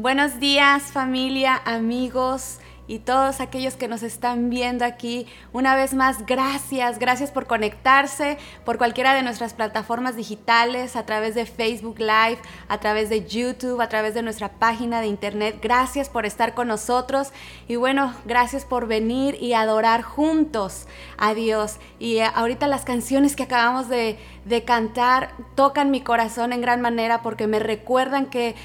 Buenos días familia, amigos y todos aquellos que nos están viendo aquí. Una vez más, gracias, gracias por conectarse por cualquiera de nuestras plataformas digitales, a través de Facebook Live, a través de YouTube, a través de nuestra página de internet. Gracias por estar con nosotros y bueno, gracias por venir y adorar juntos a Dios. Y eh, ahorita las canciones que acabamos de, de cantar tocan mi corazón en gran manera porque me recuerdan que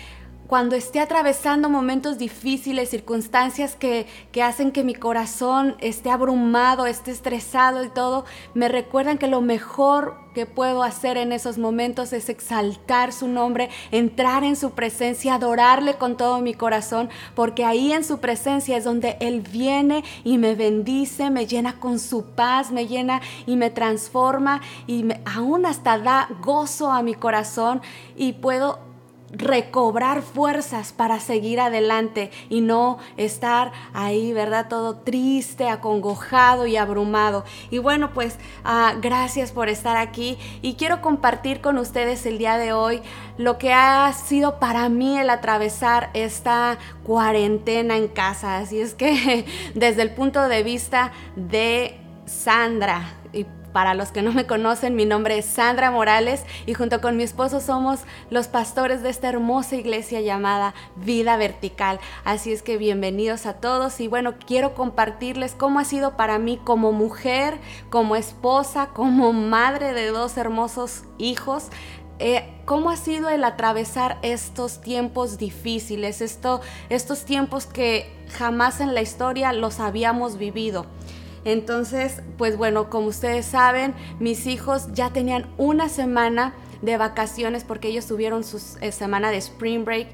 cuando esté atravesando momentos difíciles, circunstancias que, hacen que mi corazón esté abrumado, esté estresado y todo, me recuerdan que lo mejor que puedo hacer en esos momentos es exaltar su nombre, entrar en su presencia, adorarle con todo mi corazón, porque ahí en su presencia es donde Él viene y me bendice, me llena con su paz, me llena y me transforma y aún hasta da gozo a mi corazón y puedo recobrar fuerzas para seguir adelante y no estar ahí, ¿verdad? Todo triste, acongojado y abrumado. Y bueno, pues ah, gracias por estar aquí y quiero compartir con ustedes el día de hoy lo que ha sido para mí el atravesar esta cuarentena en casa. Así es que desde el punto de vista de Sandra, y para los que no me conocen, mi nombre es Sandra Morales y junto con mi esposo somos los pastores de esta hermosa iglesia llamada Vida Vertical. Así es que bienvenidos a todos y bueno, quiero compartirles cómo ha sido para mí como mujer, como esposa, como madre de dos hermosos hijos. Eh, ¿Cómo ha sido el atravesar estos tiempos difíciles, esto, estos tiempos que jamás en la historia los habíamos vivido? Entonces, pues bueno, como ustedes saben, mis hijos ya tenían una semana de vacaciones porque ellos tuvieron su eh, semana de spring break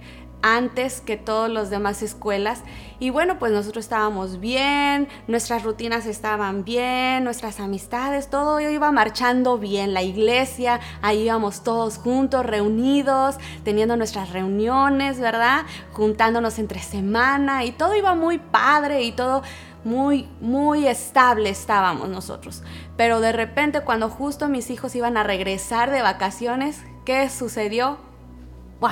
antes que todas las demás escuelas. Y bueno, pues nosotros estábamos bien, nuestras rutinas estaban bien, nuestras amistades, todo iba marchando bien. La iglesia, ahí íbamos todos juntos, reunidos, teniendo nuestras reuniones, ¿verdad? Juntándonos entre semana y todo iba muy padre y todo muy, muy estable estábamos nosotros. Pero de repente cuando justo mis hijos iban a regresar de vacaciones, ¿qué sucedió? ¡Wow!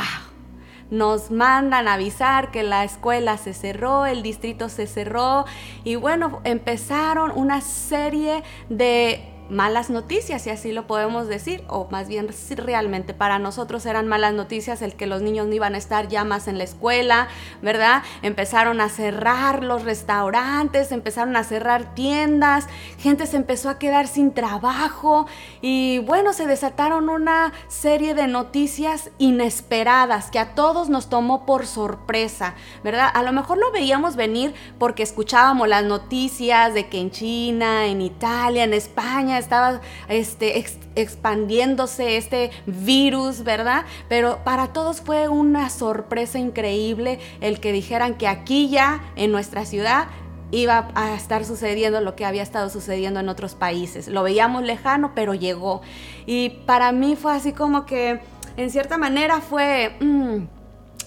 Nos mandan avisar que la escuela se cerró, el distrito se cerró y bueno, empezaron una serie de malas noticias, si así lo podemos decir, o más bien si realmente para nosotros eran malas noticias el que los niños no iban a estar ya más en la escuela, ¿verdad? Empezaron a cerrar los restaurantes, empezaron a cerrar tiendas, gente se empezó a quedar sin trabajo y bueno, se desataron una serie de noticias inesperadas que a todos nos tomó por sorpresa, ¿verdad? A lo mejor lo veíamos venir porque escuchábamos las noticias de que en China, en Italia, en España, estaba este, expandiéndose este virus, ¿verdad? Pero para todos fue una sorpresa increíble el que dijeran que aquí ya, en nuestra ciudad, iba a estar sucediendo lo que había estado sucediendo en otros países. Lo veíamos lejano, pero llegó. Y para mí fue así como que, en cierta manera, fue... Mm,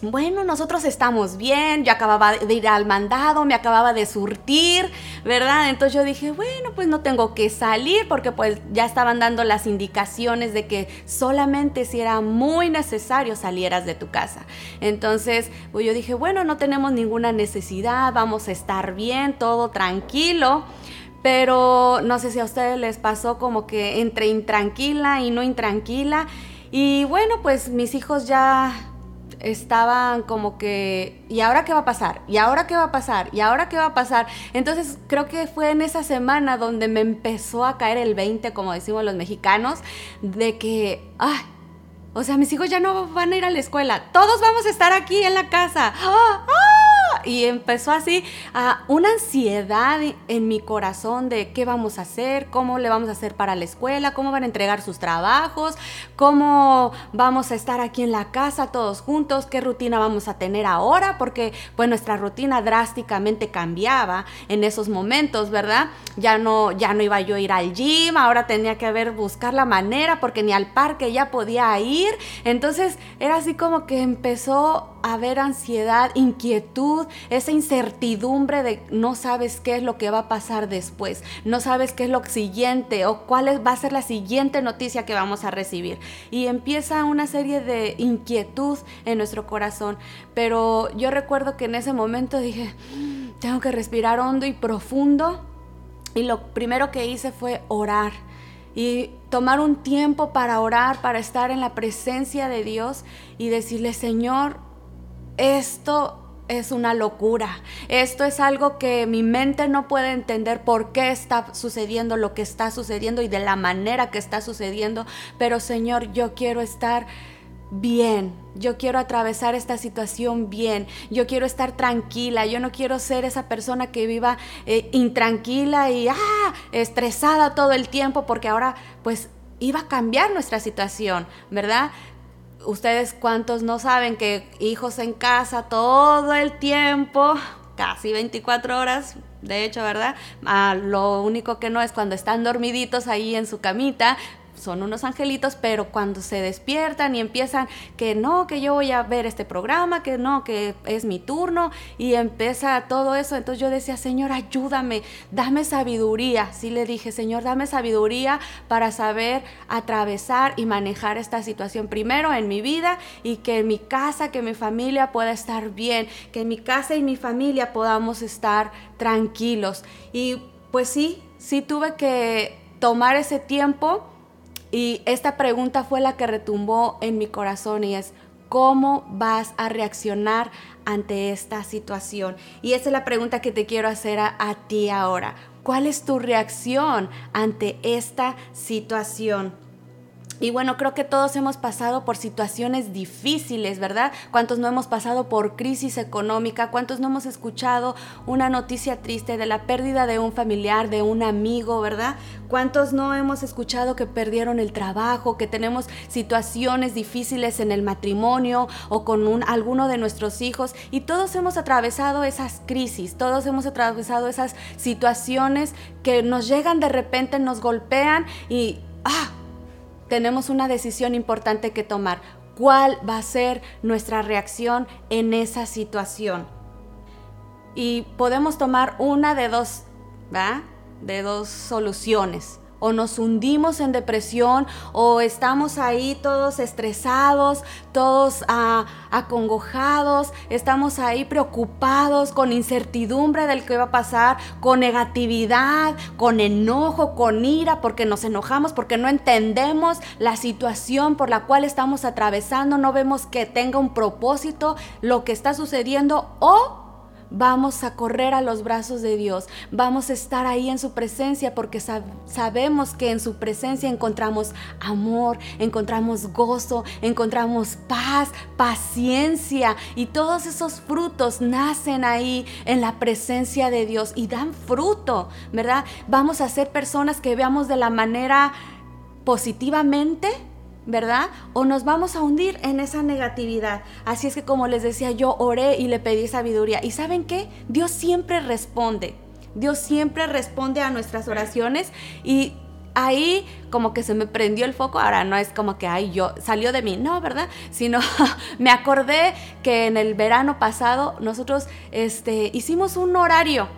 bueno, nosotros estamos bien, yo acababa de ir al mandado, me acababa de surtir, ¿verdad? Entonces yo dije, bueno, pues no tengo que salir porque pues ya estaban dando las indicaciones de que solamente si era muy necesario salieras de tu casa. Entonces pues yo dije, bueno, no tenemos ninguna necesidad, vamos a estar bien, todo tranquilo. Pero no sé si a ustedes les pasó como que entre intranquila y no intranquila. Y bueno, pues mis hijos ya estaban como que, ¿y ahora qué va a pasar? ¿Y ahora qué va a pasar? ¿Y ahora qué va a pasar? Entonces creo que fue en esa semana donde me empezó a caer el 20, como decimos los mexicanos, de que, ay, o sea, mis hijos ya no van a ir a la escuela, todos vamos a estar aquí en la casa. ¡Ah! ¡Ah! Y empezó así a una ansiedad en mi corazón de qué vamos a hacer, cómo le vamos a hacer para la escuela, cómo van a entregar sus trabajos, cómo vamos a estar aquí en la casa todos juntos, qué rutina vamos a tener ahora, porque pues nuestra rutina drásticamente cambiaba en esos momentos, ¿verdad? Ya no, ya no iba yo a ir al gym, ahora tenía que buscar la manera, porque ni al parque ya podía ir, entonces era así como que empezó haber ansiedad, inquietud, esa incertidumbre de no sabes qué es lo que va a pasar después, no sabes qué es lo siguiente o cuál va a ser la siguiente noticia que vamos a recibir. Y empieza una serie de inquietud en nuestro corazón. Pero yo recuerdo que en ese momento dije, tengo que respirar hondo y profundo. Y lo primero que hice fue orar y tomar un tiempo para orar, para estar en la presencia de Dios y decirle, Señor, esto es una locura. Esto es algo que mi mente no puede entender por qué está sucediendo lo que está sucediendo y de la manera que está sucediendo. Pero Señor, yo quiero estar bien. Yo quiero atravesar esta situación bien. Yo quiero estar tranquila. Yo no quiero ser esa persona que viva eh, intranquila y ah, estresada todo el tiempo porque ahora pues iba a cambiar nuestra situación, ¿verdad? Ustedes cuántos no saben que hijos en casa todo el tiempo, casi 24 horas, de hecho, ¿verdad? Ah, lo único que no es cuando están dormiditos ahí en su camita, son unos angelitos, pero cuando se despiertan y empiezan que no, que yo voy a ver este programa, que no, que es mi turno y empieza todo eso, entonces yo decía, Señor, ayúdame, dame sabiduría. Sí le dije, Señor, dame sabiduría para saber atravesar y manejar esta situación primero en mi vida y que mi casa, que mi familia pueda estar bien, que mi casa y mi familia podamos estar tranquilos. Y pues sí, sí tuve que tomar ese tiempo y esta pregunta fue la que retumbó en mi corazón y es, ¿cómo vas a reaccionar ante esta situación? Y esa es la pregunta que te quiero hacer a, ti ahora. ¿Cuál es tu reacción ante esta situación? Y bueno, creo que todos hemos pasado por situaciones difíciles, ¿verdad? ¿Cuántos no hemos pasado por crisis económica? ¿Cuántos no hemos escuchado una noticia triste de la pérdida de un familiar, de un amigo, ¿verdad? ¿Cuántos no hemos escuchado que perdieron el trabajo, que tenemos situaciones difíciles en el matrimonio o con un, alguno de nuestros hijos? Y todos hemos atravesado esas crisis, todos hemos atravesado esas situaciones que nos llegan de repente, nos golpean y... ¡Ah! Tenemos una decisión importante que tomar. ¿Cuál va a ser nuestra reacción en esa situación? Y podemos tomar una de dos, ¿va? De dos soluciones o nos hundimos en depresión o estamos ahí todos estresados, todos ah, acongojados, estamos ahí preocupados con incertidumbre del que va a pasar, con negatividad, con enojo, con ira, porque nos enojamos, porque no entendemos la situación por la cual estamos atravesando, no vemos que tenga un propósito lo que está sucediendo o vamos a correr a los brazos de Dios, vamos a estar ahí en su presencia porque sabemos que en su presencia encontramos amor, encontramos gozo, encontramos paz, paciencia y todos esos frutos nacen ahí en la presencia de Dios y dan fruto, ¿verdad? Vamos a ser personas que veamos de la manera positivamente ¿verdad? O nos vamos a hundir en esa negatividad. Así es que como les decía, yo oré y le pedí sabiduría. ¿Y saben qué? Dios siempre responde. Dios siempre responde a nuestras oraciones y ahí como que se me prendió el foco. Ahora no es como que, ay, yo salió de mí, no, ¿verdad? Sino me acordé que en el verano pasado nosotros este, hicimos un horario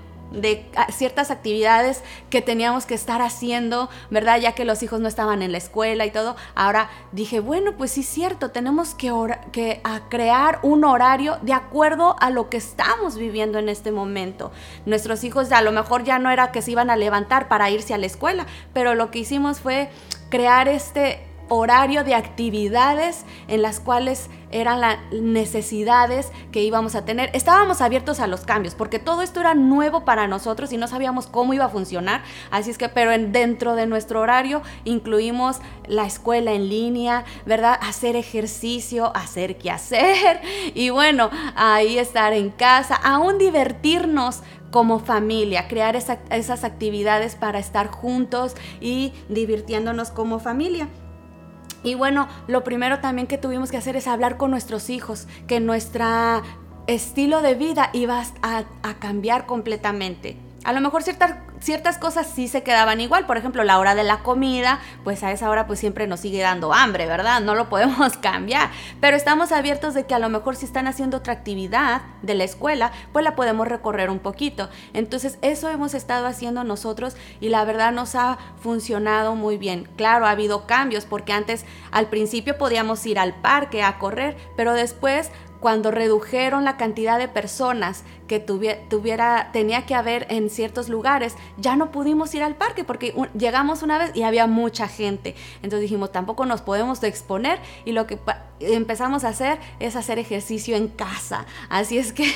de ciertas actividades que teníamos que estar haciendo, ¿verdad? Ya que los hijos no estaban en la escuela y todo. Ahora dije, bueno, pues sí es cierto, tenemos que, que crear un horario de acuerdo a lo que estamos viviendo en este momento. Nuestros hijos a lo mejor ya no era que se iban a levantar para irse a la escuela, pero lo que hicimos fue crear este horario de actividades en las cuales eran las necesidades que íbamos a tener. Estábamos abiertos a los cambios porque todo esto era nuevo para nosotros y no sabíamos cómo iba a funcionar. Así es que, pero dentro de nuestro horario incluimos la escuela en línea, ¿verdad? Hacer ejercicio, hacer qué hacer y bueno, ahí estar en casa, aún divertirnos como familia, crear esas actividades para estar juntos y divirtiéndonos como familia. Y bueno, lo primero también que tuvimos que hacer es hablar con nuestros hijos, que nuestro estilo de vida iba a, cambiar completamente A lo mejor ciertas, ciertas cosas sí se quedaban igual, por ejemplo, la hora de la comida, pues a esa hora pues siempre nos sigue dando hambre, ¿verdad? No lo podemos cambiar, pero estamos abiertos de que a lo mejor si están haciendo otra actividad de la escuela, pues la podemos recorrer un poquito. Entonces eso hemos estado haciendo nosotros y la verdad nos ha funcionado muy bien. Claro, ha habido cambios porque antes al principio podíamos ir al parque a correr, pero después cuando redujeron la cantidad de personas que tuviera, tenía que haber en ciertos lugares, ya no pudimos ir al parque porque llegamos una vez y había mucha gente. Entonces dijimos, tampoco nos podemos exponer y lo que empezamos a hacer es hacer ejercicio en casa. Así es que,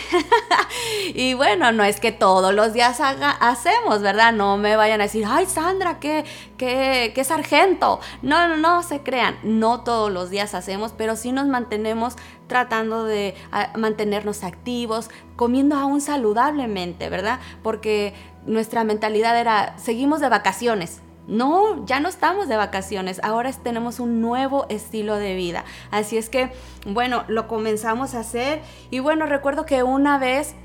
y bueno, no es que todos los días haga, hacemos, ¿verdad? No me vayan a decir, ay Sandra, qué, qué, qué sargento. No, no, no se crean, no todos los días hacemos, pero sí nos mantenemos tratando de mantenernos activos, comiendo aún saludablemente, ¿verdad? Porque nuestra mentalidad era, seguimos de vacaciones. No, ya no estamos de vacaciones, ahora tenemos un nuevo estilo de vida. Así es que, bueno, lo comenzamos a hacer y bueno, recuerdo que una vez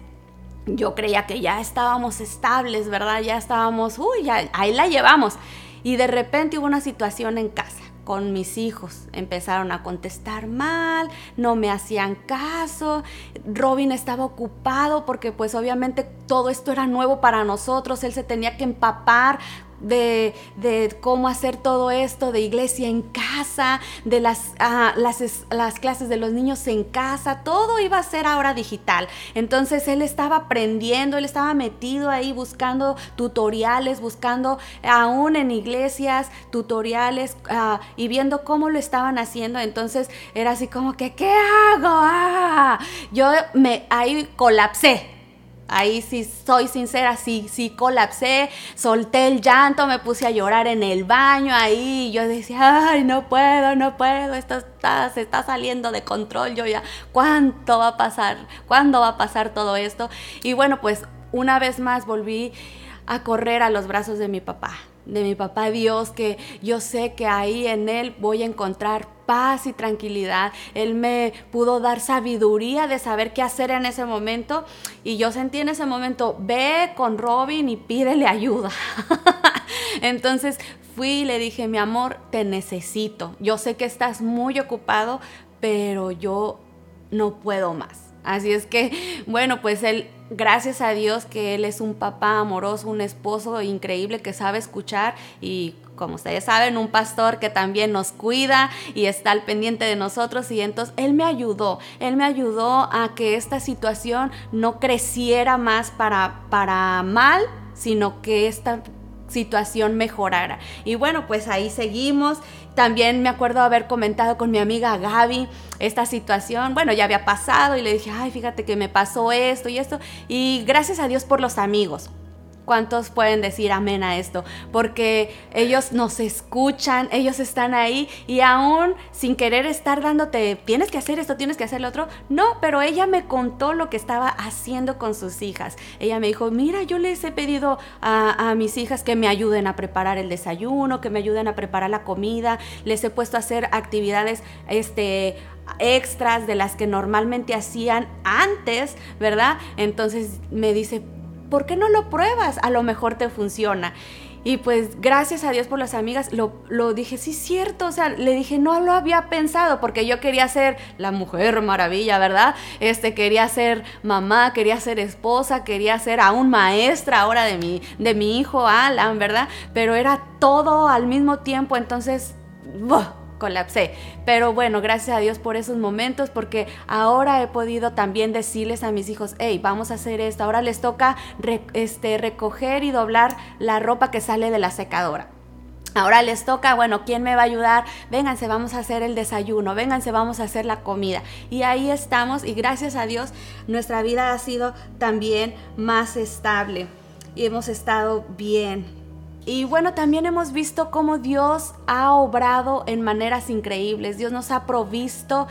yo creía que ya estábamos estables, ¿verdad? Ya estábamos, uy, ya, ahí la llevamos. Y de repente hubo una situación en casa con mis hijos. Empezaron a contestar mal, no me hacían caso. Robin estaba ocupado porque pues obviamente todo esto era nuevo para nosotros. Él se tenía que empapar de, cómo hacer todo esto, de iglesia en casa, de las, ah, las, las, clases de los niños en casa, todo iba a ser ahora digital. Entonces él estaba aprendiendo, él estaba metido ahí buscando tutoriales, buscando aún en iglesias tutoriales ah, y viendo cómo lo estaban haciendo. Entonces era así como que, ¿qué hago? Ah, yo me ahí colapsé Ahí sí soy sincera, sí, sí colapsé, solté el llanto, me puse a llorar en el baño ahí. yo decía, ay, no puedo, no puedo, esto está, se está saliendo de control. Yo ya, ¿cuánto va a pasar? ¿Cuándo va a pasar todo esto? Y bueno, pues una vez más volví a correr a los brazos de mi papá de mi papá Dios, que yo sé que ahí en Él voy a encontrar paz y tranquilidad. Él me pudo dar sabiduría de saber qué hacer en ese momento. Y yo sentí en ese momento, ve con Robin y pídele ayuda. Entonces fui y le dije, mi amor, te necesito. Yo sé que estás muy ocupado, pero yo no puedo más. Así es que, bueno, pues él gracias a Dios que Él es un papá amoroso, un esposo increíble que sabe escuchar y como ustedes saben, un pastor que también nos cuida y está al pendiente de nosotros. Y entonces Él me ayudó, Él me ayudó a que esta situación no creciera más para, para mal, sino que esta situación mejorara. Y bueno, pues ahí seguimos. También me acuerdo haber comentado con mi amiga Gaby esta situación. Bueno, ya había pasado y le dije, ay, fíjate que me pasó esto y esto. Y gracias a Dios por los amigos. ¿Cuántos pueden decir amén a esto? Porque ellos nos escuchan, ellos están ahí y aún sin querer estar dándote, tienes que hacer esto, tienes que hacer lo otro. No, pero ella me contó lo que estaba haciendo con sus hijas. Ella me dijo, mira, yo les he pedido a, a mis hijas que me ayuden a preparar el desayuno, que me ayuden a preparar la comida. Les he puesto a hacer actividades, este extras de las que normalmente hacían antes, ¿verdad? Entonces me dice, ¿por qué no lo pruebas? A lo mejor te funciona. Y pues gracias a Dios por las amigas, lo, dije, sí, cierto, o sea, le dije, no lo había pensado, porque yo quería ser la mujer maravilla, ¿verdad? Este, quería ser mamá, quería ser esposa, quería ser aún maestra ahora de mi, de mi hijo Alan, ¿verdad? Pero era todo al mismo tiempo, entonces, colapsé. Pero bueno, gracias a Dios por esos momentos, porque ahora he podido también decirles a mis hijos, hey, vamos a hacer esto. Ahora les toca este, recoger y doblar la ropa que sale de la secadora. Ahora les toca, bueno, ¿quién me va a ayudar? Vénganse, vamos a hacer el desayuno, vénganse, vamos a hacer la comida. Y ahí estamos y gracias a Dios nuestra vida ha sido también más estable y hemos estado bien. Y bueno, también hemos visto cómo Dios ha obrado en maneras increíbles. Dios nos ha provisto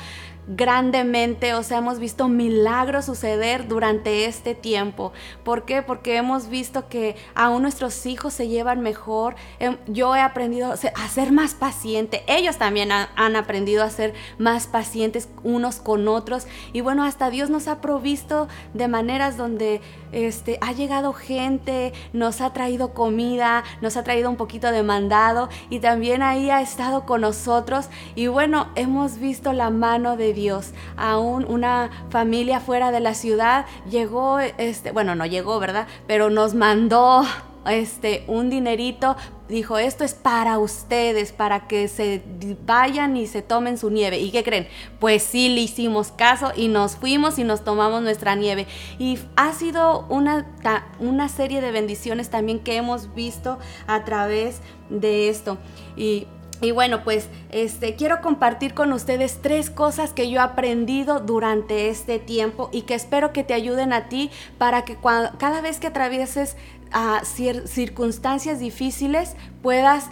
grandemente, o sea, hemos visto milagros suceder durante este tiempo. ¿Por qué? Porque hemos visto que aún nuestros hijos se llevan mejor. Em, yo he aprendido a ser más paciente. Ellos también han aprendido a ser más pacientes unos con otros. Y bueno, hasta Dios nos ha provisto de maneras donde este, ha llegado gente, nos ha traído comida, nos ha traído un poquito de mandado y también ahí ha estado con nosotros y bueno, hemos visto la mano de Dios. Aún una familia fuera de la ciudad llegó, este, bueno, no llegó, ¿verdad? Pero nos mandó este, un dinerito, dijo, esto es para ustedes, para que se vayan y se tomen su nieve. ¿Y qué creen? Pues sí, le hicimos caso y nos fuimos y nos tomamos nuestra nieve. Y ha sido una, una serie de bendiciones también que hemos visto a través de esto. Y y bueno, pues este, quiero compartir con ustedes tres cosas que yo he aprendido durante este tiempo y que espero que te ayuden a ti para que cada vez que atravieses a circunstancias difíciles puedas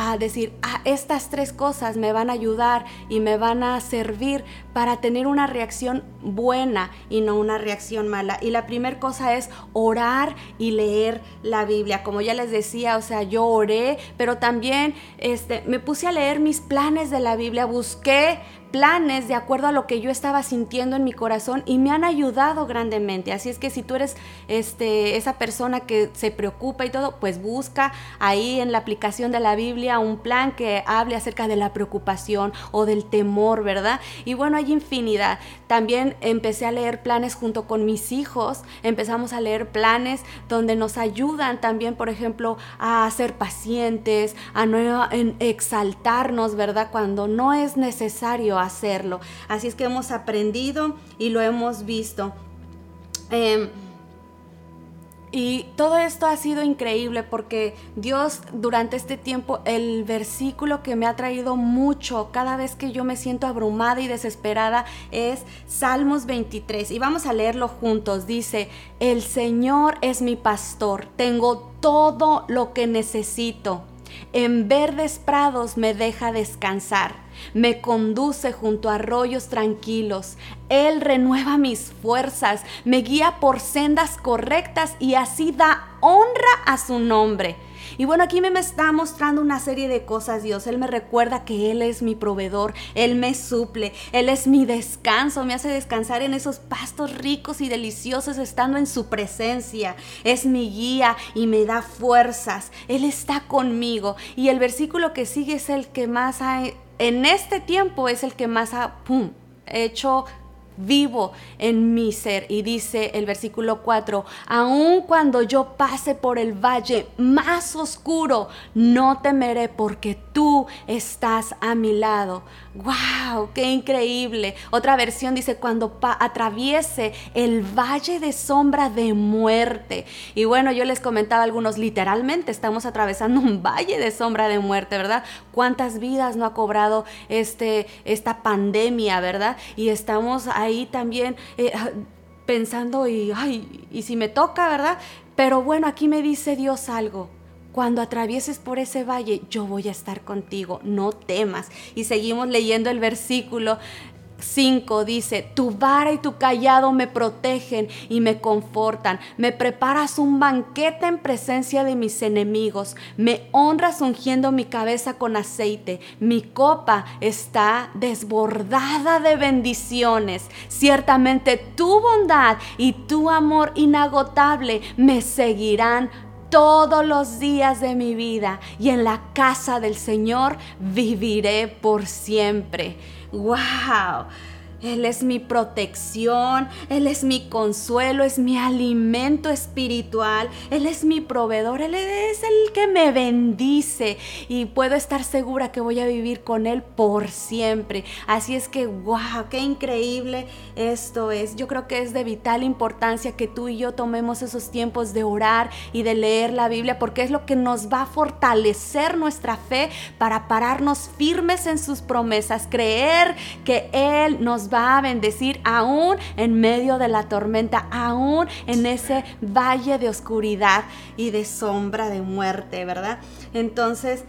a decir, ah, estas tres cosas me van a ayudar y me van a servir para tener una reacción buena y no una reacción mala. Y la primera cosa es orar y leer la Biblia. Como ya les decía, o sea, yo oré, pero también este, me puse a leer mis planes de la Biblia, busqué planes de acuerdo a lo que yo estaba sintiendo en mi corazón y me han ayudado grandemente. Así es que si tú eres este, esa persona que se preocupa y todo, pues busca ahí en la aplicación de la Biblia un plan que hable acerca de la preocupación o del temor, ¿verdad? Y bueno, hay infinidad. También empecé a leer planes junto con mis hijos, empezamos a leer planes donde nos ayudan también, por ejemplo, a ser pacientes, a no exaltarnos, ¿verdad? Cuando no es necesario hacerlo. Así es que hemos aprendido y lo hemos visto. Em, y todo esto ha sido increíble porque Dios durante este tiempo, el versículo que me ha traído mucho cada vez que yo me siento abrumada y desesperada es Salmos 23. Y vamos a leerlo juntos. Dice, el Señor es mi pastor, tengo todo lo que necesito. En verdes prados me deja descansar me conduce junto a arroyos tranquilos. Él renueva mis fuerzas, me guía por sendas correctas y así da honra a su nombre. Y bueno, aquí me está mostrando una serie de cosas Dios. Él me recuerda que Él es mi proveedor, Él me suple, Él es mi descanso, me hace descansar en esos pastos ricos y deliciosos estando en su presencia. Es mi guía y me da fuerzas. Él está conmigo. Y el versículo que sigue es el que más ha en este tiempo es el que más ha hecho vivo en mi ser. Y dice el versículo 4, aun cuando yo pase por el valle más oscuro, no temeré porque tú estás a mi lado. ¡Wow! ¡Qué increíble! Otra versión dice, cuando atraviese el valle de sombra de muerte. Y bueno, yo les comentaba algunos, literalmente estamos atravesando un valle de sombra de muerte, ¿verdad? ¿Cuántas vidas no ha cobrado este, esta pandemia, ¿verdad? Y estamos ahí también eh, ah, pensando, y, ay, y si me toca, ¿verdad? Pero bueno, aquí me dice Dios algo cuando atravieses por ese valle, yo voy a estar contigo, no temas. Y seguimos leyendo el versículo 5 dice, tu vara y tu callado me protegen y me confortan. Me preparas un banquete en presencia de mis enemigos. Me honras ungiendo mi cabeza con aceite. Mi copa está desbordada de bendiciones. Ciertamente tu bondad y tu amor inagotable me seguirán todos los días de mi vida y en la casa del Señor viviré por siempre. ¡Wow! Él es mi protección, Él es mi consuelo, es mi alimento espiritual, Él es mi proveedor, Él es el que me bendice y puedo estar segura que voy a vivir con Él por siempre. Así es que, wow, qué increíble esto es. Yo creo que es de vital importancia que tú y yo tomemos esos tiempos de orar y de leer la Biblia porque es lo que nos va a fortalecer nuestra fe para pararnos firmes en sus promesas, creer que Él nos va a bendecir aún en medio de la tormenta, aún en ese valle de oscuridad y de sombra de muerte, ¿verdad? Entonces,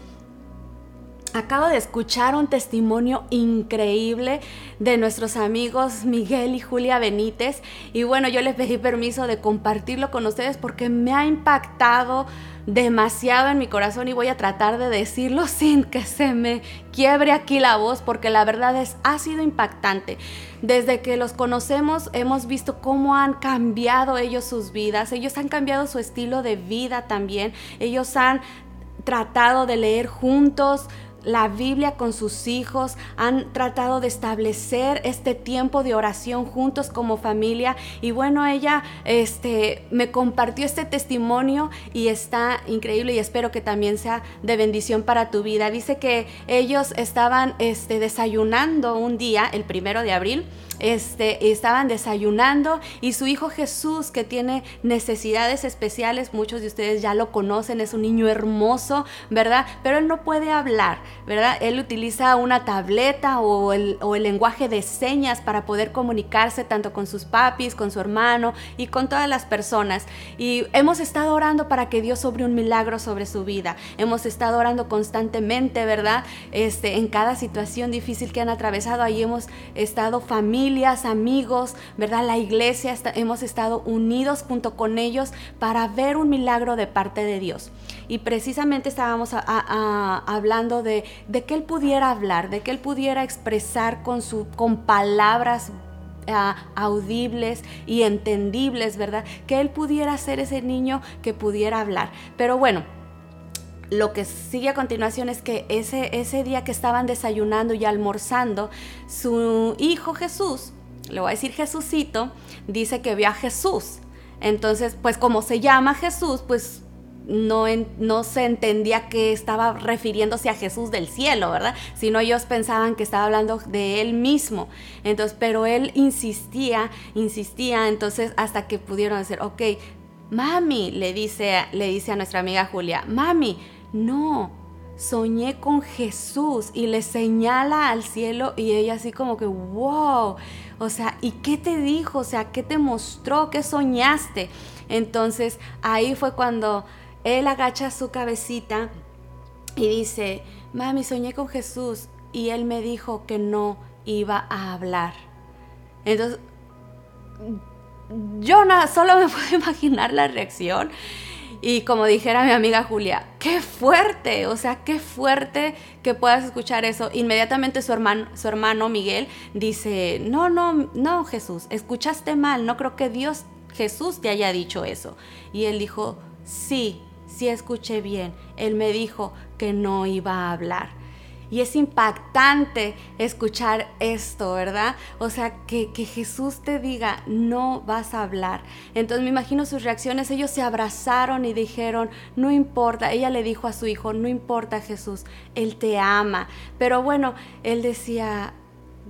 Acabo de escuchar un testimonio increíble de nuestros amigos Miguel y Julia Benítez y bueno, yo les pedí permiso de compartirlo con ustedes porque me ha impactado demasiado en mi corazón y voy a tratar de decirlo sin que se me quiebre aquí la voz porque la verdad es ha sido impactante. Desde que los conocemos hemos visto cómo han cambiado ellos sus vidas, ellos han cambiado su estilo de vida también, ellos han tratado de leer juntos la Biblia con sus hijos, han tratado de establecer este tiempo de oración juntos como familia y bueno, ella este me compartió este testimonio y está increíble y espero que también sea de bendición para tu vida. Dice que ellos estaban este desayunando un día, el primero de abril, este, estaban desayunando y su hijo Jesús, que tiene necesidades especiales, muchos de ustedes ya lo conocen, es un niño hermoso, ¿verdad? Pero él no puede hablar, ¿verdad? Él utiliza una tableta o el, lenguaje de señas para poder comunicarse tanto con sus papis, con su hermano y con todas las personas. Y hemos estado orando para que Dios sobre un milagro sobre su vida. Hemos estado orando constantemente, ¿verdad? Este, en cada situación difícil que han atravesado, ahí hemos estado familia amigos, ¿verdad? La iglesia, hemos estado unidos junto con ellos para ver un milagro de parte de Dios. Y precisamente estábamos hablando de, de que Él pudiera hablar, de que Él pudiera expresar con, su, con palabras audibles y entendibles, ¿verdad? Que él pudiera ser ese niño que pudiera hablar. Pero bueno, lo que sigue a continuación es que ese, ese día que estaban desayunando y almorzando, su hijo Jesús, le voy a decir Jesucito, dice que vio a Jesús. Entonces, pues como se llama Jesús, pues no, no, se entendía que estaba refiriéndose a Jesús del cielo, ¿verdad? Sino ellos pensaban que estaba hablando de él mismo. Entonces, pero él insistía, insistía, entonces hasta que pudieron decir, ok, mami, le dice, le dice a nuestra amiga Julia, mami, no, soñé con Jesús y le señala al cielo y ella así como que, wow, o sea, ¿y qué te dijo? O sea, ¿qué te mostró? ¿Qué soñaste? Entonces ahí fue cuando él agacha su cabecita y dice, mami, soñé con Jesús y él me dijo que no iba a hablar. Entonces, yo solo me puedo imaginar la reacción. Y como dijera mi amiga Julia, qué fuerte, o sea, qué fuerte que puedas escuchar eso. Inmediatamente su hermano, su hermano Miguel dice, no, no, no, Jesús, escuchaste mal, no creo que Dios, Jesús te haya dicho eso. Y él dijo, sí, sí escuché bien. Él me dijo que no iba a hablar. Y es impactante escuchar esto, ¿verdad? O sea, que, Jesús te diga, no vas a hablar. Entonces me imagino sus reacciones, ellos se abrazaron y dijeron, no importa, ella le dijo a su hijo, no importa Jesús, Él te ama. Pero bueno, él decía,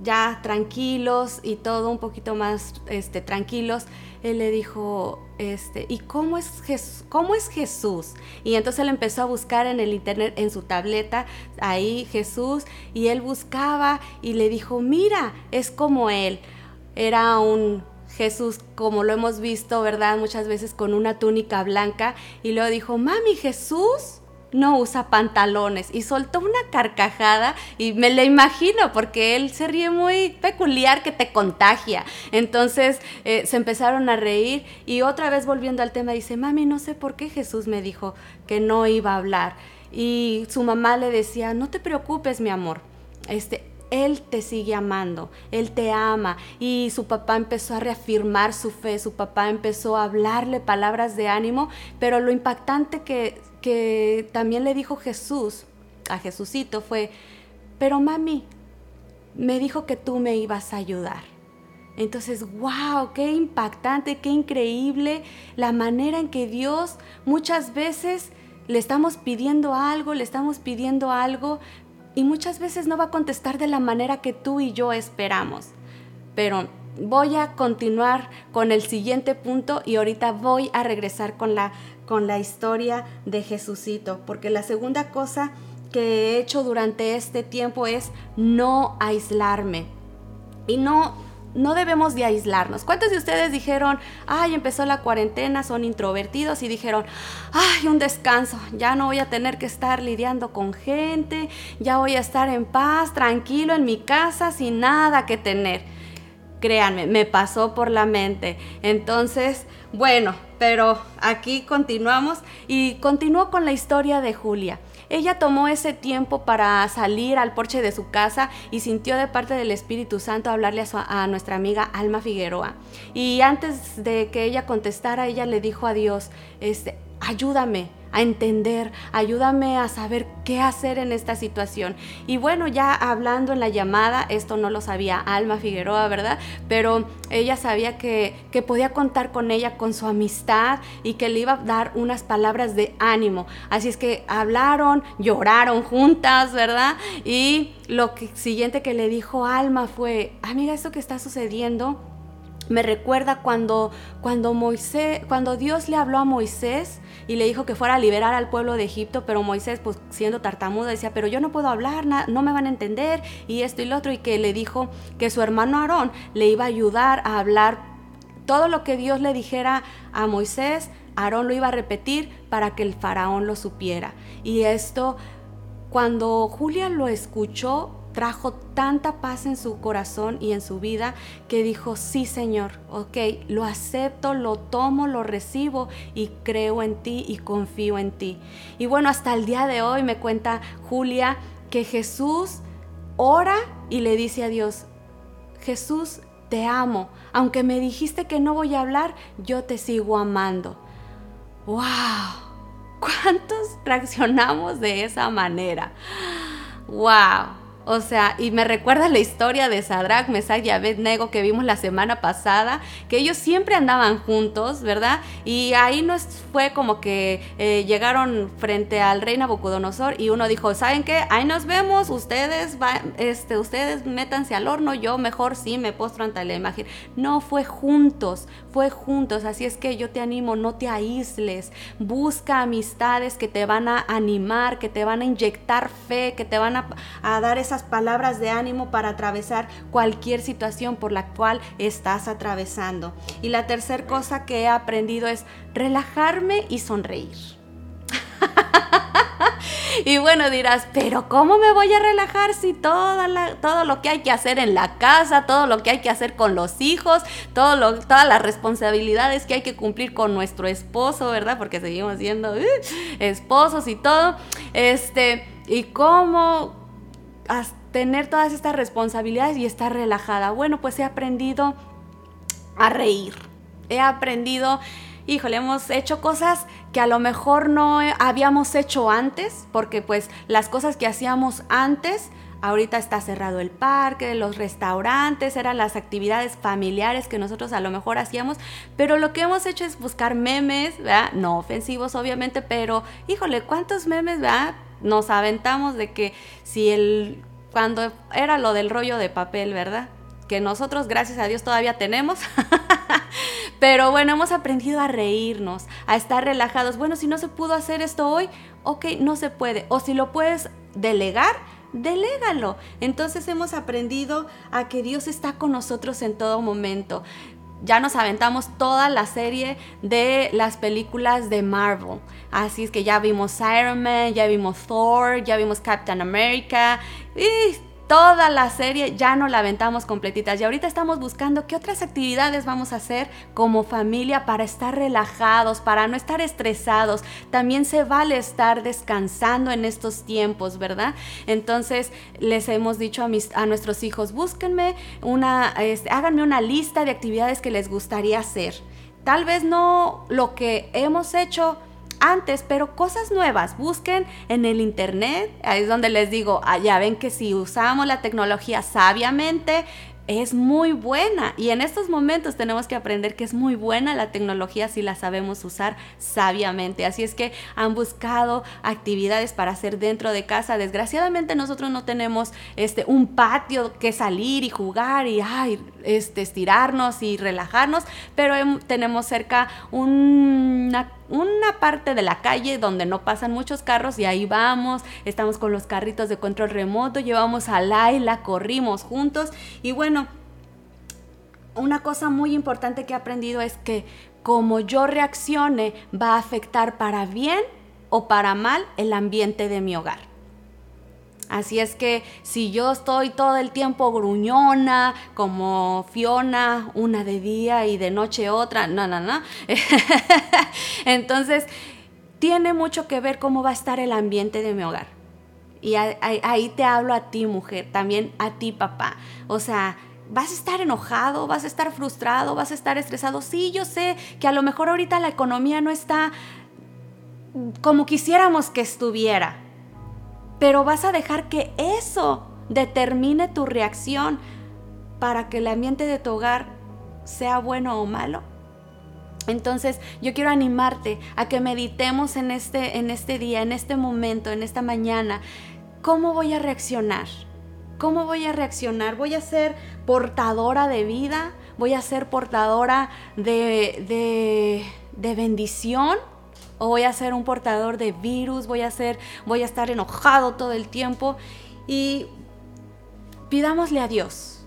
ya tranquilos y todo un poquito más este, tranquilos, él le dijo, este, ¿y cómo es, Jesús? cómo es Jesús? Y entonces él empezó a buscar en el internet, en su tableta, ahí Jesús, y él buscaba y le dijo, mira, es como él. Era un Jesús, como lo hemos visto, ¿verdad? Muchas veces con una túnica blanca, y luego dijo, mami, Jesús no usa pantalones y soltó una carcajada y me la imagino porque él se ríe muy peculiar que te contagia. Entonces eh, se empezaron a reír y otra vez volviendo al tema dice, mami, no sé por qué Jesús me dijo que no iba a hablar. Y su mamá le decía, no te preocupes, mi amor. Este, él te sigue amando, Él te ama. Y su papá empezó a reafirmar su fe, su papá empezó a hablarle palabras de ánimo, pero lo impactante que, que también le dijo Jesús, a Jesucito, fue, pero mami, me dijo que tú me ibas a ayudar. Entonces, wow, qué impactante, qué increíble la manera en que Dios muchas veces le estamos pidiendo algo, le estamos pidiendo algo, y muchas veces no va a contestar de la manera que tú y yo esperamos. Pero voy a continuar con el siguiente punto y ahorita voy a regresar con la, con la historia de Jesucito, porque la segunda cosa que he hecho durante este tiempo es no aislarme. Y no no debemos de aislarnos. ¿Cuántos de ustedes dijeron, ay, empezó la cuarentena, son introvertidos y dijeron, ay, un descanso, ya no voy a tener que estar lidiando con gente, ya voy a estar en paz, tranquilo en mi casa, sin nada que tener? Créanme, me pasó por la mente. Entonces, bueno, pero aquí continuamos y continúo con la historia de Julia. Ella tomó ese tiempo para salir al porche de su casa y sintió de parte del Espíritu Santo hablarle a, nuestra amiga Alma Figueroa. Y antes de que ella contestara, ella le dijo a Dios, este, ayúdame, a entender, ayúdame a saber qué hacer en esta situación. Y bueno, ya hablando en la llamada, esto no lo sabía Alma Figueroa, ¿verdad? Pero ella sabía que, que podía contar con ella, con su amistad y que le iba a dar unas palabras de ánimo. Así es que hablaron, lloraron juntas, ¿verdad? Y lo que, siguiente que le dijo Alma fue, amiga, esto que está sucediendo me recuerda cuando, cuando, Moisés, cuando Dios le habló a Moisés y le dijo que fuera a liberar al pueblo de Egipto, pero Moisés, pues siendo tartamudo, decía, pero yo no puedo hablar, no me van a entender, y esto y lo otro, y que le dijo que su hermano Aarón le iba a ayudar a hablar todo lo que Dios le dijera a Moisés, Aarón lo iba a repetir para que el faraón lo supiera. Y esto, cuando Julia lo escuchó, trajo tanta paz en su corazón y en su vida que dijo, sí Señor, ok, lo acepto, lo tomo, lo recibo y creo en ti y confío en ti. Y bueno, hasta el día de hoy me cuenta Julia que Jesús ora y le dice a Dios, Jesús, te amo, aunque me dijiste que no voy a hablar, yo te sigo amando. ¡Wow! ¿Cuántos reaccionamos de esa manera? ¡Wow! O sea, y me recuerda la historia de Sadrach, Mesach y Abednego que vimos la semana pasada, que ellos siempre andaban juntos, ¿verdad? Y ahí no fue como que eh, llegaron frente al rey Nabucodonosor y uno dijo, ¿saben qué? Ahí nos vemos, ustedes, este, ustedes métanse al horno, yo mejor sí me postro ante la imagen. No, fue juntos, fue juntos, así es que yo te animo, no te aísles, busca amistades que te van a animar, que te van a inyectar fe, que te van a, dar esa palabras de ánimo para atravesar cualquier situación por la cual estás atravesando. Y la tercera cosa que he aprendido es relajarme y sonreír. y bueno, dirás, pero ¿cómo me voy a relajar si toda todo lo que hay que hacer en la casa, todo lo que hay que hacer con los hijos, todo todas las responsabilidades que hay que cumplir con nuestro esposo, ¿verdad? Porque seguimos siendo uh, esposos y todo. Este, y cómo, tener todas estas responsabilidades y estar relajada. Bueno, pues he aprendido a reír. He aprendido, híjole, hemos hecho cosas que a lo mejor no habíamos hecho antes, porque pues las cosas que hacíamos antes, ahorita está cerrado el parque, los restaurantes, eran las actividades familiares que nosotros a lo mejor hacíamos, pero lo que hemos hecho es buscar memes, ¿verdad? No ofensivos obviamente, pero híjole, ¿cuántos memes, ¿verdad? Nos aventamos de que si el cuando era lo del rollo de papel, ¿verdad? Que nosotros, gracias a Dios, todavía tenemos. Pero bueno, hemos aprendido a reírnos, a estar relajados. Bueno, si no se pudo hacer esto hoy, ok, no se puede. O si lo puedes delegar, delégalo. Entonces hemos aprendido a que Dios está con nosotros en todo momento ya nos aventamos toda la serie de las películas de Marvel. Así es que ya vimos Iron Man, ya vimos Thor, ya vimos Captain America. Y toda la serie ya no la aventamos completitas y ahorita estamos buscando qué otras actividades vamos a hacer como familia para estar relajados, para no estar estresados. También se vale estar descansando en estos tiempos, ¿verdad? Entonces les hemos dicho a, nuestros hijos, búsquenme una, este, háganme una lista de actividades que les gustaría hacer. Tal vez no lo que hemos hecho antes, pero cosas nuevas. Busquen en el internet, ahí es donde les digo, allá ven que si usamos la tecnología sabiamente, es muy buena y en estos momentos tenemos que aprender que es muy buena la tecnología si la sabemos usar sabiamente. Así es que han buscado actividades para hacer dentro de casa. Desgraciadamente nosotros no tenemos este un patio que salir y jugar y ay, este estirarnos y relajarnos, pero tenemos cerca una una parte de la calle donde no pasan muchos carros y ahí vamos, estamos con los carritos de control remoto, llevamos a Laila, corrimos juntos y bueno, una cosa muy importante que he aprendido es que como yo reaccione va a afectar para bien o para mal el ambiente de mi hogar. Así es que si yo estoy todo el tiempo gruñona, como Fiona, una de día y de noche otra, no, no, no. Entonces, tiene mucho que ver cómo va a estar el ambiente de mi hogar. Y ahí te hablo a ti, mujer, también a ti, papá. O sea, vas a estar enojado, vas a estar frustrado, vas a estar estresado. Sí, yo sé que a lo mejor ahorita la economía no está como quisiéramos que estuviera, pero vas a dejar que eso determine tu reacción para que el ambiente de tu hogar sea bueno o malo. Entonces yo quiero animarte a que meditemos en este, en este día, en este momento, en esta mañana, cómo voy a reaccionar. ¿Cómo voy a reaccionar? ¿Voy a ser portadora de vida? ¿Voy a ser portadora de, de, de bendición? O voy a ser un portador de virus, voy a ser, voy a estar enojado todo el tiempo y pidámosle a Dios.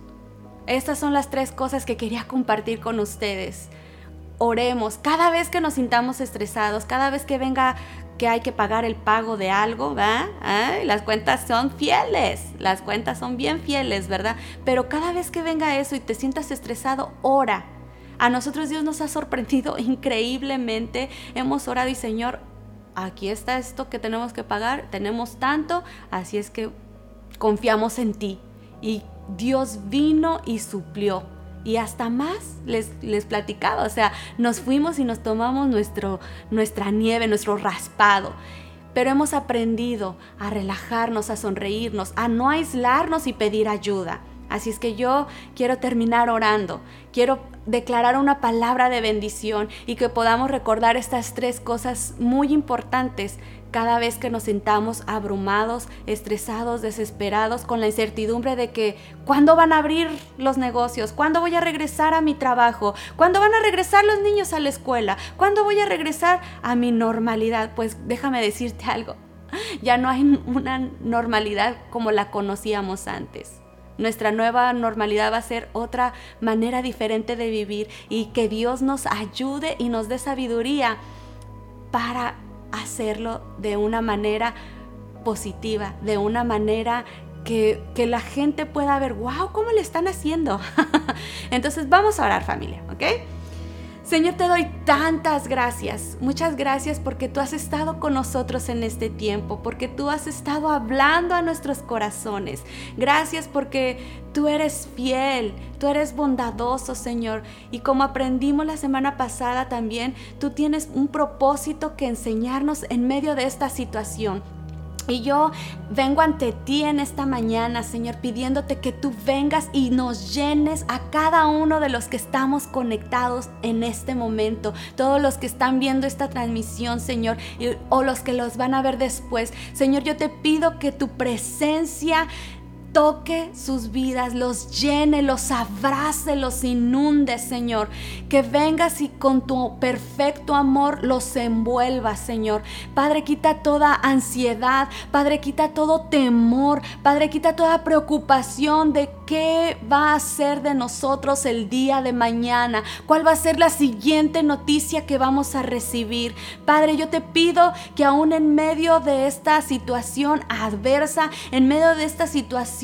Estas son las tres cosas que quería compartir con ustedes. Oremos cada vez que nos sintamos estresados, cada vez que venga que hay que pagar el pago de algo, ¿verdad? Las cuentas son fieles, las cuentas son bien fieles, ¿verdad? Pero cada vez que venga eso y te sientas estresado, ora a nosotros Dios nos ha sorprendido increíblemente. Hemos orado y Señor, aquí está esto que tenemos que pagar, tenemos tanto, así es que confiamos en ti. Y Dios vino y suplió. Y hasta más les, les platicaba, o sea, nos fuimos y nos tomamos nuestro, nuestra nieve, nuestro raspado pero hemos aprendido a relajarnos, a sonreírnos, a no aislarnos y pedir ayuda. Así es que yo quiero terminar orando, quiero declarar una palabra de bendición y que podamos recordar estas tres cosas muy importantes cada vez que nos sentamos abrumados, estresados, desesperados, con la incertidumbre de que cuándo van a abrir los negocios, cuándo voy a regresar a mi trabajo, cuándo van a regresar los niños a la escuela, cuándo voy a regresar a mi normalidad. Pues déjame decirte algo, ya no hay una normalidad como la conocíamos antes. Nuestra nueva normalidad va a ser otra manera diferente de vivir y que Dios nos ayude y nos dé sabiduría para hacerlo de una manera positiva, de una manera que, que, la gente pueda ver, wow, ¿cómo le están haciendo? Entonces vamos a orar familia, ¿ok? Señor, te doy tantas gracias. Muchas gracias porque tú has estado con nosotros en este tiempo, porque tú has estado hablando a nuestros corazones. Gracias porque tú eres fiel, tú eres bondadoso, Señor. Y como aprendimos la semana pasada también, tú tienes un propósito que enseñarnos en medio de esta situación. Y yo vengo ante ti en esta mañana, Señor, pidiéndote que tú vengas y nos llenes a cada uno de los que estamos conectados en este momento, todos los que están viendo esta transmisión, Señor, o los que los van a ver después. Señor, yo te pido que tu presencia toque sus vidas, los llene, los abrace, los inunde, Señor. Que vengas y con tu perfecto amor los envuelva, Señor. Padre, quita toda ansiedad, Padre, quita todo temor, Padre, quita toda preocupación de qué va a ser de nosotros el día de mañana, cuál va a ser la siguiente noticia que vamos a recibir. Padre, yo te pido que aún en medio de esta situación adversa, en medio de esta situación,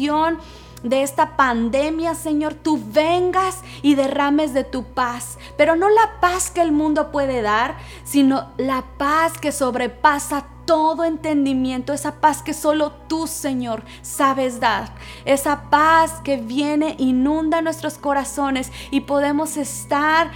de esta pandemia, Señor, tú vengas y derrames de tu paz, pero no la paz que el mundo puede dar, sino la paz que sobrepasa todo entendimiento, esa paz que solo tú, Señor, sabes dar, esa paz que viene, inunda nuestros corazones y podemos estar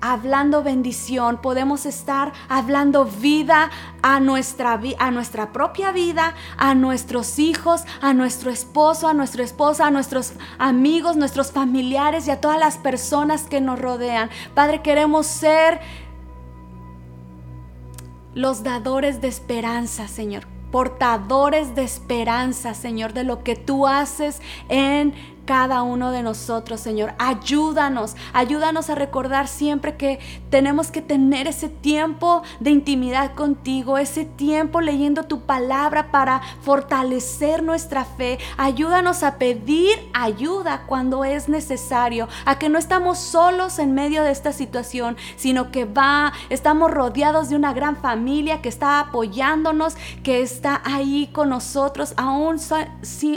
hablando bendición, podemos estar hablando vida a nuestra, a nuestra propia vida, a nuestros hijos, a nuestro esposo, a nuestra esposa, a nuestros amigos, nuestros familiares y a todas las personas que nos rodean. Padre, queremos ser los dadores de esperanza, Señor portadores de esperanza, Señor, de lo que tú haces en cada uno de nosotros, Señor. Ayúdanos, ayúdanos a recordar siempre que tenemos que tener ese tiempo de intimidad contigo, ese tiempo leyendo tu palabra para fortalecer nuestra fe. Ayúdanos a pedir ayuda cuando es necesario, a que no estamos solos en medio de esta situación, sino que va, estamos rodeados de una gran familia que está apoyándonos, que está ahí con nosotros, aún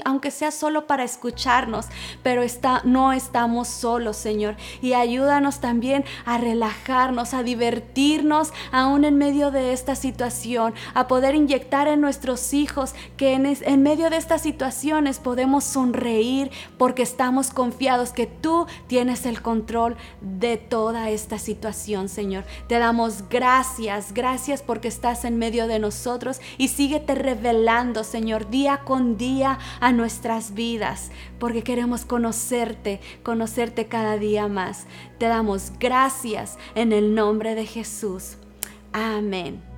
aunque sea solo para escucharnos, pero está, no estamos solos, Señor. Y ayúdanos también a relajarnos, a divertirnos aún en medio de esta situación, a poder inyectar en nuestros hijos que en, en medio de estas situaciones podemos sonreír porque estamos confiados que tú tienes el control de toda esta situación, Señor. Te damos gracias, gracias porque estás en medio de nosotros y síguete revelando, Señor, día con día a nuestras vidas, porque conocerte, conocerte cada día más. Te damos gracias en el nombre de Jesús. Amén.